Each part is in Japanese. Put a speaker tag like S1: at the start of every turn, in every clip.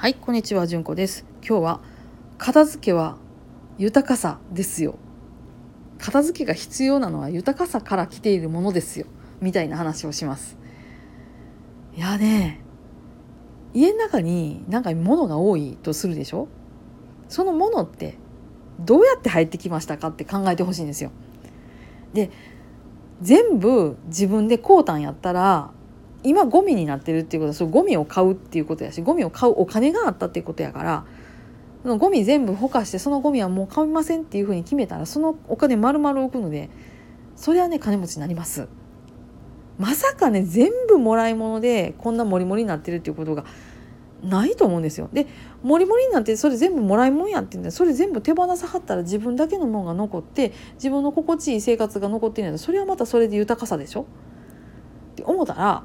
S1: はいこんにちはじゅんこです。今日は片付けは豊かさですよ。片付けが必要なのは豊かさから来ているものですよ。みたいな話をします。いやね家の中になんか物が多いとするでしょ？そのものってどうやって入ってきましたかって考えてほしいんですよ。で全部自分で買うたんやったら今ゴミになってるっていうことはそゴミを買うっていうことやしゴミを買うお金があったっていうことやからそのゴミ全部ほかしてそのゴミはもう買いませんっていうふうに決めたらそのお金丸々置くのでそれはね金持ちになります。まさかね全部もらい物でこんなモリモリになってるっていうことがないと思うんですよ。でモリモリになってそれ全部もらいもんやってんだそれ全部手放さはったら自分だけのもんが残って自分の心地いい生活が残ってるんだそれはまたそれで豊かさでしょ？って思ったら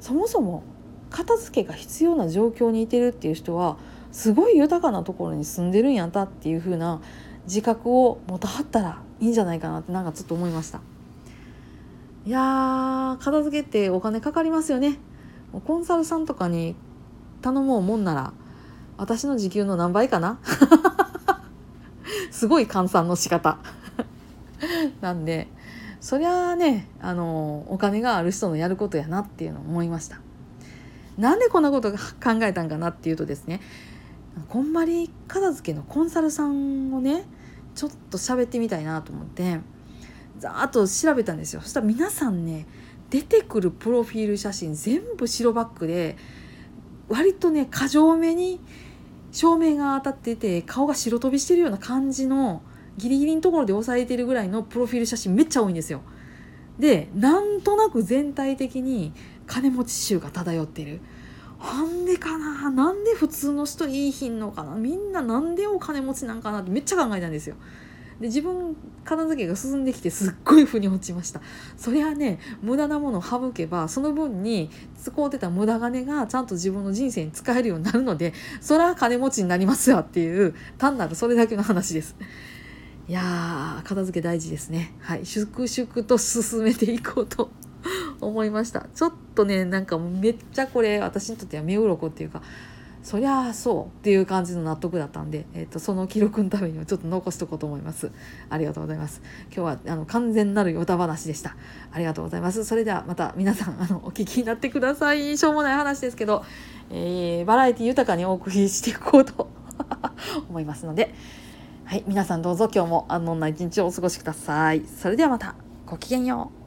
S1: そもそも片付けが必要な状況にいてるっていう人はすごい豊かなところに住んでるんやったっていう風な自覚を持たはったらいいんじゃないかなってなんかちょっと思いました。いやー片付けってお金かかりますよね。コンサルさんとかに頼もうもんなら私の時給の何倍かな？すごい換算の仕方。なんでそりゃあねあのお金がある人のやることやなっていうのを思いました。なんでこんなこと考えたんかなっていうとですねこんまり片付けのコンサルさんをねちょっと喋ってみたいなと思ってざーっと調べたんですよ。そしたら皆さんね出てくるプロフィール写真全部白バックで割とね過剰めに照明が当たってて顔が白飛びしてるような感じのギリギリのところで押さえてるぐらいのプロフィール写真めっちゃ多いんですよ。でなんとなく全体的に金持ち臭が漂ってる。なんでかな？なんで普通の人いいひんのかな？みんななんでお金持ちなんかな？ってめっちゃ考えたんですよ。で自分片付けが進んできてすっごい腑に落ちましたそりゃね無駄なものを省けばその分に使うてた無駄金がちゃんと自分の人生に使えるようになるのでそりゃ金持ちになりますよっていう単なるそれだけの話ですやー片付け大事ですね。はい。粛々と進めていこうと 思いました。ちょっとねなんかめっちゃこれ私にとっては目鱗っていうかそりゃあそうっていう感じの納得だったんで、えーと、その記録のためにもちょっと残しとこうと思います。ありがとうございます。今日はあの完全なるヨタ話でした。ありがとうございます。それではまた皆さんあのお聞きになってください。しょうもない話ですけど、えー、バラエティ豊かにお送りしていこうと 思いますのではい皆さんどうぞ今日も安穏な一日をお過ごしください。それではまたごきげんよう。